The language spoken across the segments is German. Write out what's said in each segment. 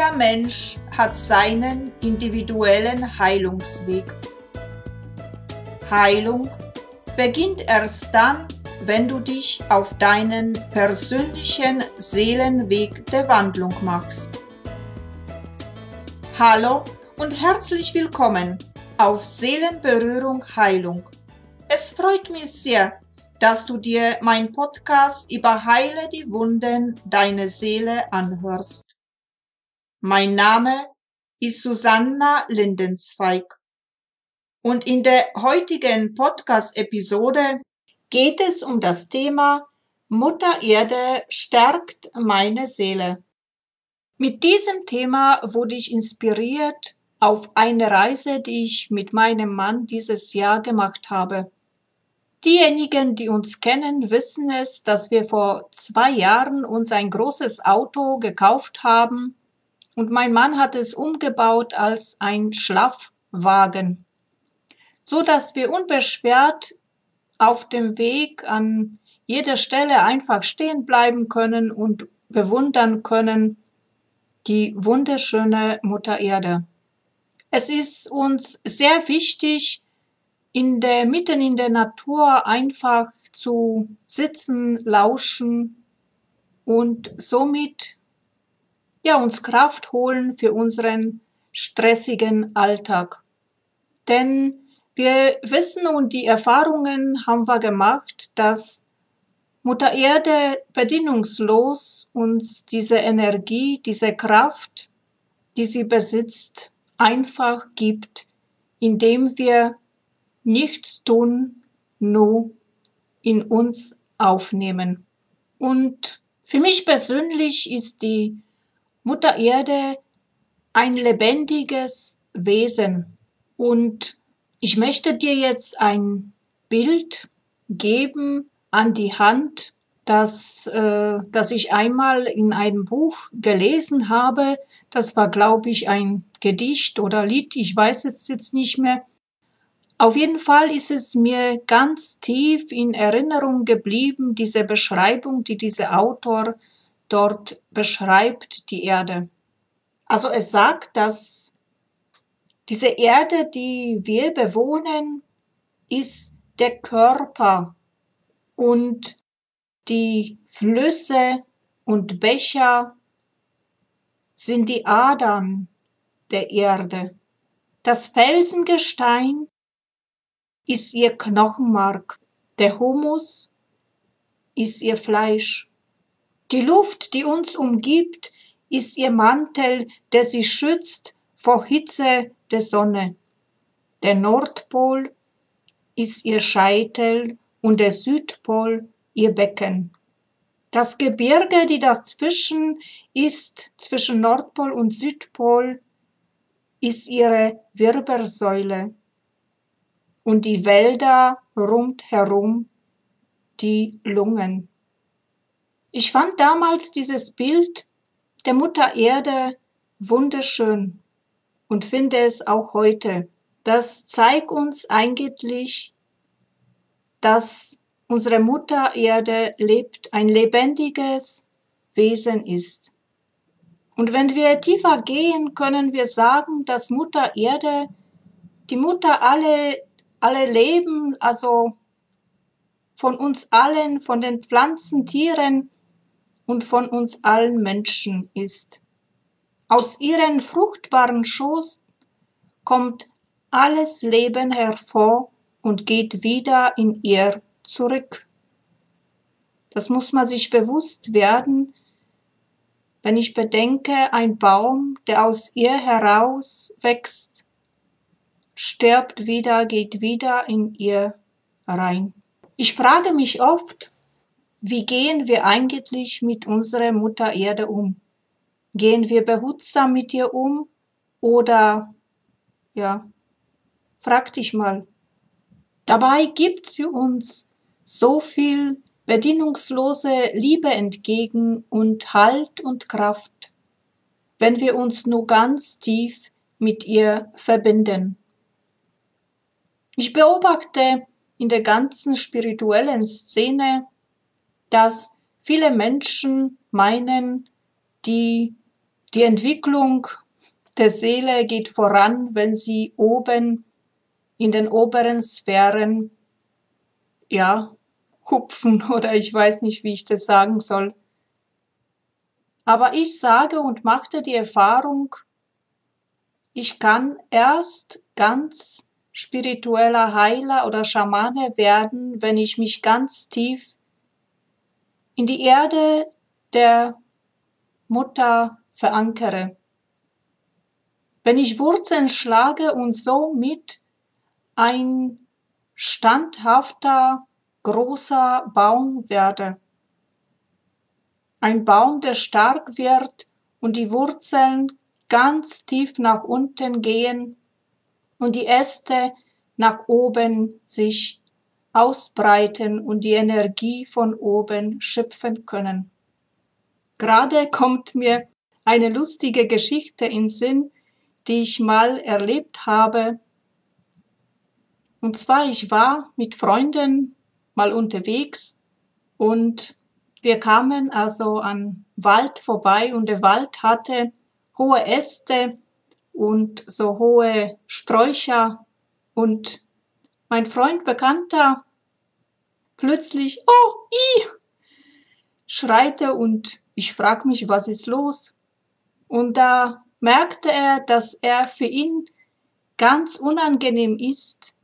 Jeder Mensch hat seinen individuellen Heilungsweg. Heilung beginnt erst dann, wenn du dich auf deinen persönlichen Seelenweg der Wandlung machst. Hallo und herzlich willkommen auf Seelenberührung Heilung. Es freut mich sehr, dass du dir mein Podcast über Heile die Wunden deiner Seele anhörst. Mein Name ist Susanna Lindenzweig. Und in der heutigen Podcast-Episode geht es um das Thema Mutter Erde stärkt meine Seele. Mit diesem Thema wurde ich inspiriert auf eine Reise, die ich mit meinem Mann dieses Jahr gemacht habe. Diejenigen, die uns kennen, wissen es, dass wir vor zwei Jahren uns ein großes Auto gekauft haben und mein Mann hat es umgebaut als ein Schlafwagen, so dass wir unbeschwert auf dem Weg an jeder Stelle einfach stehen bleiben können und bewundern können die wunderschöne Mutter Erde. Es ist uns sehr wichtig, in der, mitten in der Natur einfach zu sitzen, lauschen und somit ja, uns Kraft holen für unseren stressigen Alltag. Denn wir wissen und die Erfahrungen haben wir gemacht, dass Mutter Erde bedingungslos uns diese Energie, diese Kraft, die sie besitzt, einfach gibt, indem wir nichts tun, nur in uns aufnehmen. Und für mich persönlich ist die Mutter Erde ein lebendiges Wesen. Und ich möchte dir jetzt ein Bild geben an die Hand, das, äh, das ich einmal in einem Buch gelesen habe. Das war, glaube ich, ein Gedicht oder Lied, ich weiß es jetzt nicht mehr. Auf jeden Fall ist es mir ganz tief in Erinnerung geblieben, diese Beschreibung, die dieser Autor dort beschreibt die Erde. Also es sagt, dass diese Erde, die wir bewohnen, ist der Körper und die Flüsse und Becher sind die Adern der Erde. Das Felsengestein ist ihr Knochenmark, der Humus ist ihr Fleisch. Die Luft, die uns umgibt, ist ihr Mantel, der sie schützt vor Hitze der Sonne. Der Nordpol ist ihr Scheitel und der Südpol ihr Becken. Das Gebirge, die dazwischen ist, zwischen Nordpol und Südpol, ist ihre Wirbelsäule und die Wälder rundherum die Lungen. Ich fand damals dieses Bild der Mutter Erde wunderschön und finde es auch heute. Das zeigt uns eigentlich, dass unsere Mutter Erde lebt, ein lebendiges Wesen ist. Und wenn wir tiefer gehen, können wir sagen, dass Mutter Erde, die Mutter alle, alle Leben, also von uns allen, von den Pflanzen, Tieren, und von uns allen Menschen ist. Aus ihren fruchtbaren Schoß kommt alles Leben hervor und geht wieder in ihr zurück. Das muss man sich bewusst werden, wenn ich bedenke, ein Baum, der aus ihr heraus wächst, stirbt wieder, geht wieder in ihr rein. Ich frage mich oft, wie gehen wir eigentlich mit unserer Mutter Erde um? Gehen wir behutsam mit ihr um oder ja, frag dich mal. Dabei gibt sie uns so viel bedingungslose Liebe entgegen und Halt und Kraft, wenn wir uns nur ganz tief mit ihr verbinden. Ich beobachte in der ganzen spirituellen Szene dass viele Menschen meinen, die Die Entwicklung der Seele geht voran, wenn sie oben in den oberen Sphären, ja, hupfen oder ich weiß nicht, wie ich das sagen soll. Aber ich sage und machte die Erfahrung, ich kann erst ganz spiritueller Heiler oder Schamane werden, wenn ich mich ganz tief in die Erde der Mutter verankere. Wenn ich Wurzeln schlage und somit ein standhafter, großer Baum werde. Ein Baum, der stark wird und die Wurzeln ganz tief nach unten gehen und die Äste nach oben sich ausbreiten und die Energie von oben schöpfen können. Gerade kommt mir eine lustige Geschichte in Sinn, die ich mal erlebt habe. Und zwar, ich war mit Freunden mal unterwegs und wir kamen also an Wald vorbei und der Wald hatte hohe Äste und so hohe Sträucher und mein Freund Bekannter plötzlich, oh, i, schreite und ich frag mich, was ist los? Und da merkte er, dass er für ihn ganz unangenehm ist,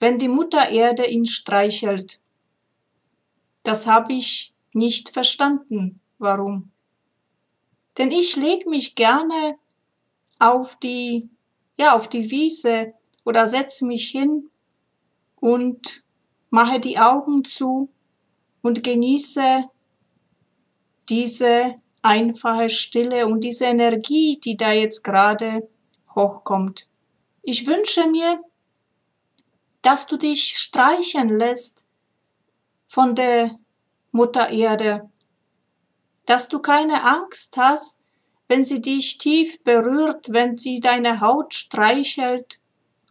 wenn die Mutter Erde ihn streichelt. Das habe ich nicht verstanden. Warum? Denn ich leg mich gerne auf die, ja, auf die Wiese oder setze mich hin und mache die Augen zu und genieße diese einfache Stille und diese Energie, die da jetzt gerade hochkommt. Ich wünsche mir, dass du dich streichen lässt von der Mutter Erde, dass du keine Angst hast, wenn sie dich tief berührt, wenn sie deine Haut streichelt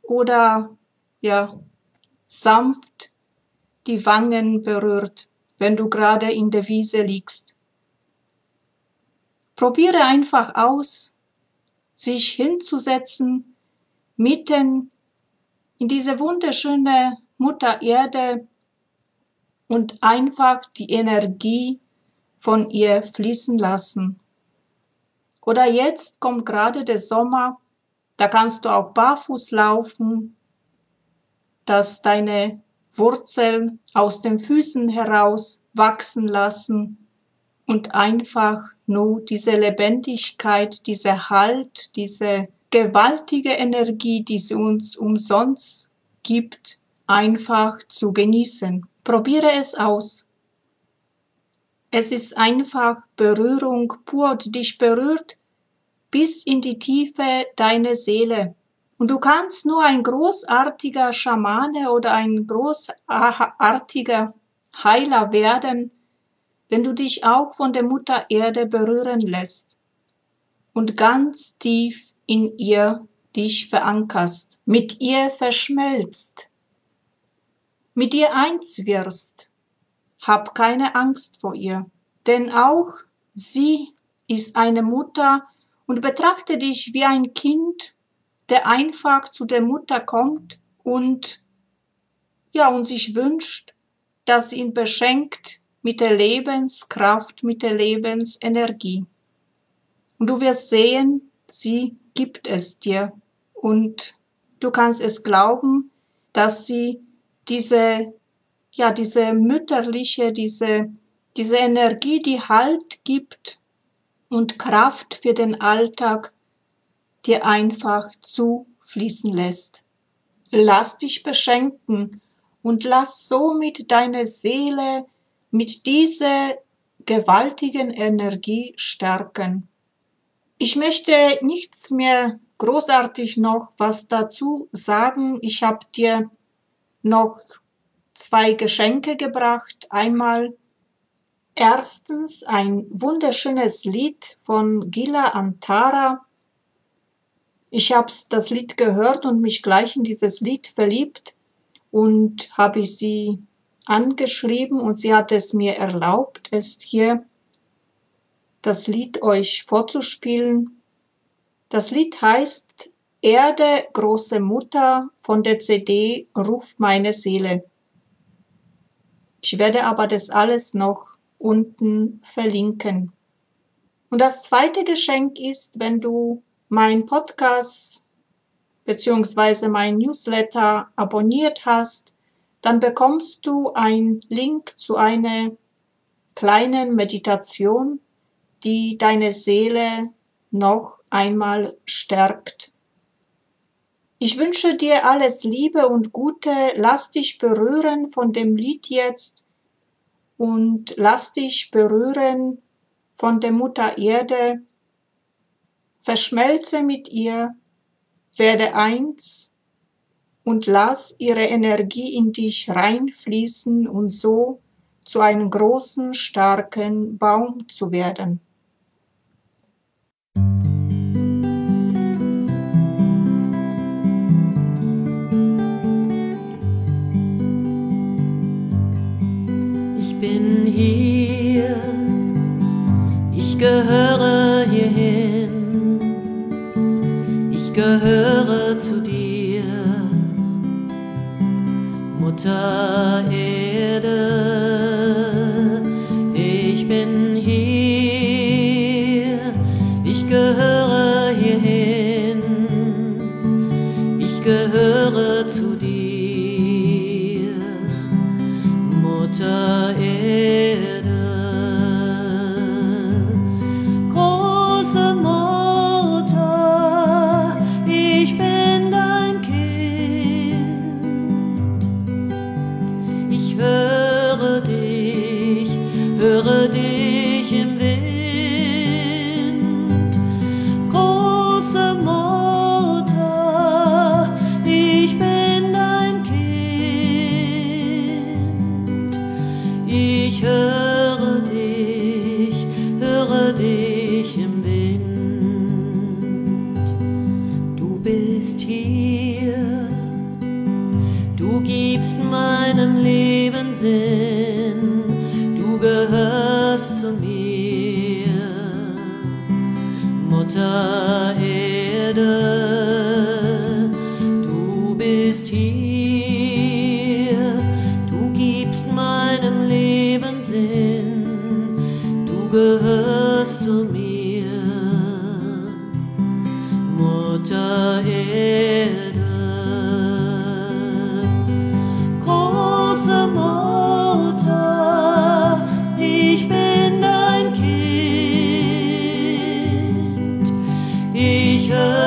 oder ja, sanft die Wangen berührt, wenn du gerade in der Wiese liegst. Probiere einfach aus, sich hinzusetzen, mitten in diese wunderschöne Mutter Erde und einfach die Energie von ihr fließen lassen. Oder jetzt kommt gerade der Sommer, da kannst du auch barfuß laufen, dass deine Wurzeln aus den Füßen heraus wachsen lassen und einfach nur diese Lebendigkeit, diese Halt, diese gewaltige Energie, die sie uns umsonst gibt, einfach zu genießen. Probiere es aus. Es ist einfach Berührung pur, die dich berührt bis in die Tiefe deiner Seele. Und du kannst nur ein großartiger Schamane oder ein großartiger Heiler werden, wenn du dich auch von der Mutter Erde berühren lässt und ganz tief in ihr dich verankerst, mit ihr verschmelzt, mit ihr eins wirst. Hab keine Angst vor ihr, denn auch sie ist eine Mutter und betrachte dich wie ein Kind, der einfach zu der Mutter kommt und ja, und sich wünscht, dass ihn beschenkt mit der Lebenskraft, mit der Lebensenergie. Und du wirst sehen, sie gibt es dir und du kannst es glauben, dass sie diese, ja, diese mütterliche, diese, diese Energie, die Halt gibt und Kraft für den Alltag dir einfach zufließen lässt. Lass dich beschenken und lass somit deine Seele mit dieser gewaltigen Energie stärken. Ich möchte nichts mehr großartig noch was dazu sagen. Ich habe dir noch zwei Geschenke gebracht. Einmal erstens ein wunderschönes Lied von Gila Antara. Ich habe das Lied gehört und mich gleich in dieses Lied verliebt und habe sie angeschrieben und sie hat es mir erlaubt, es hier das Lied euch vorzuspielen. Das Lied heißt Erde, große Mutter von der CD Ruf meine Seele. Ich werde aber das alles noch unten verlinken. Und das zweite Geschenk ist, wenn du mein Podcast beziehungsweise mein Newsletter abonniert hast, dann bekommst du einen Link zu einer kleinen Meditation, die deine Seele noch einmal stärkt. Ich wünsche dir alles Liebe und Gute, lass dich berühren von dem Lied jetzt und lass dich berühren von der Mutter Erde, verschmelze mit ihr, werde eins und lass ihre Energie in dich reinfließen und so zu einem großen, starken Baum zu werden. Ich bin hier, ich gehöre Mutter Erde, höre dich Mutter Erde, Ich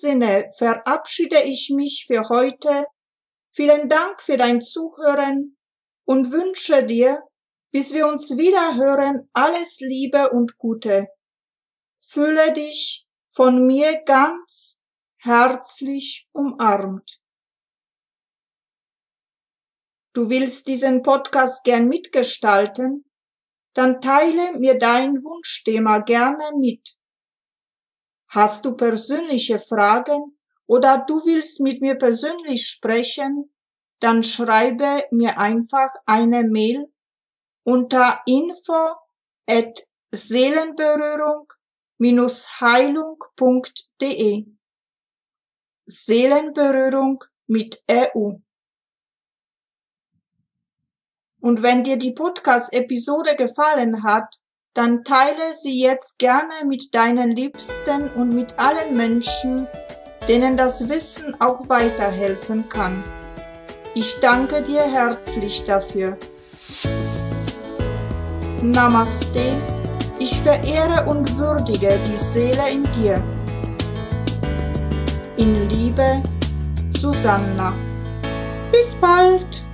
Sinne verabschiede ich mich für heute. Vielen Dank für dein Zuhören und wünsche dir, bis wir uns wieder hören, alles Liebe und Gute. Fühle dich von mir ganz herzlich umarmt. Du willst diesen Podcast gern mitgestalten? Dann teile mir dein Wunschthema gerne mit. Hast du persönliche Fragen oder du willst mit mir persönlich sprechen? Dann schreibe mir einfach eine Mail unter info at seelenberührung-heilung.de Seelenberührung mit EU. Und wenn dir die Podcast-Episode gefallen hat, dann teile sie jetzt gerne mit deinen Liebsten und mit allen Menschen, denen das Wissen auch weiterhelfen kann. Ich danke dir herzlich dafür. Namaste. Ich verehre und würdige die Seele in dir. In Liebe, Susanna. Bis bald.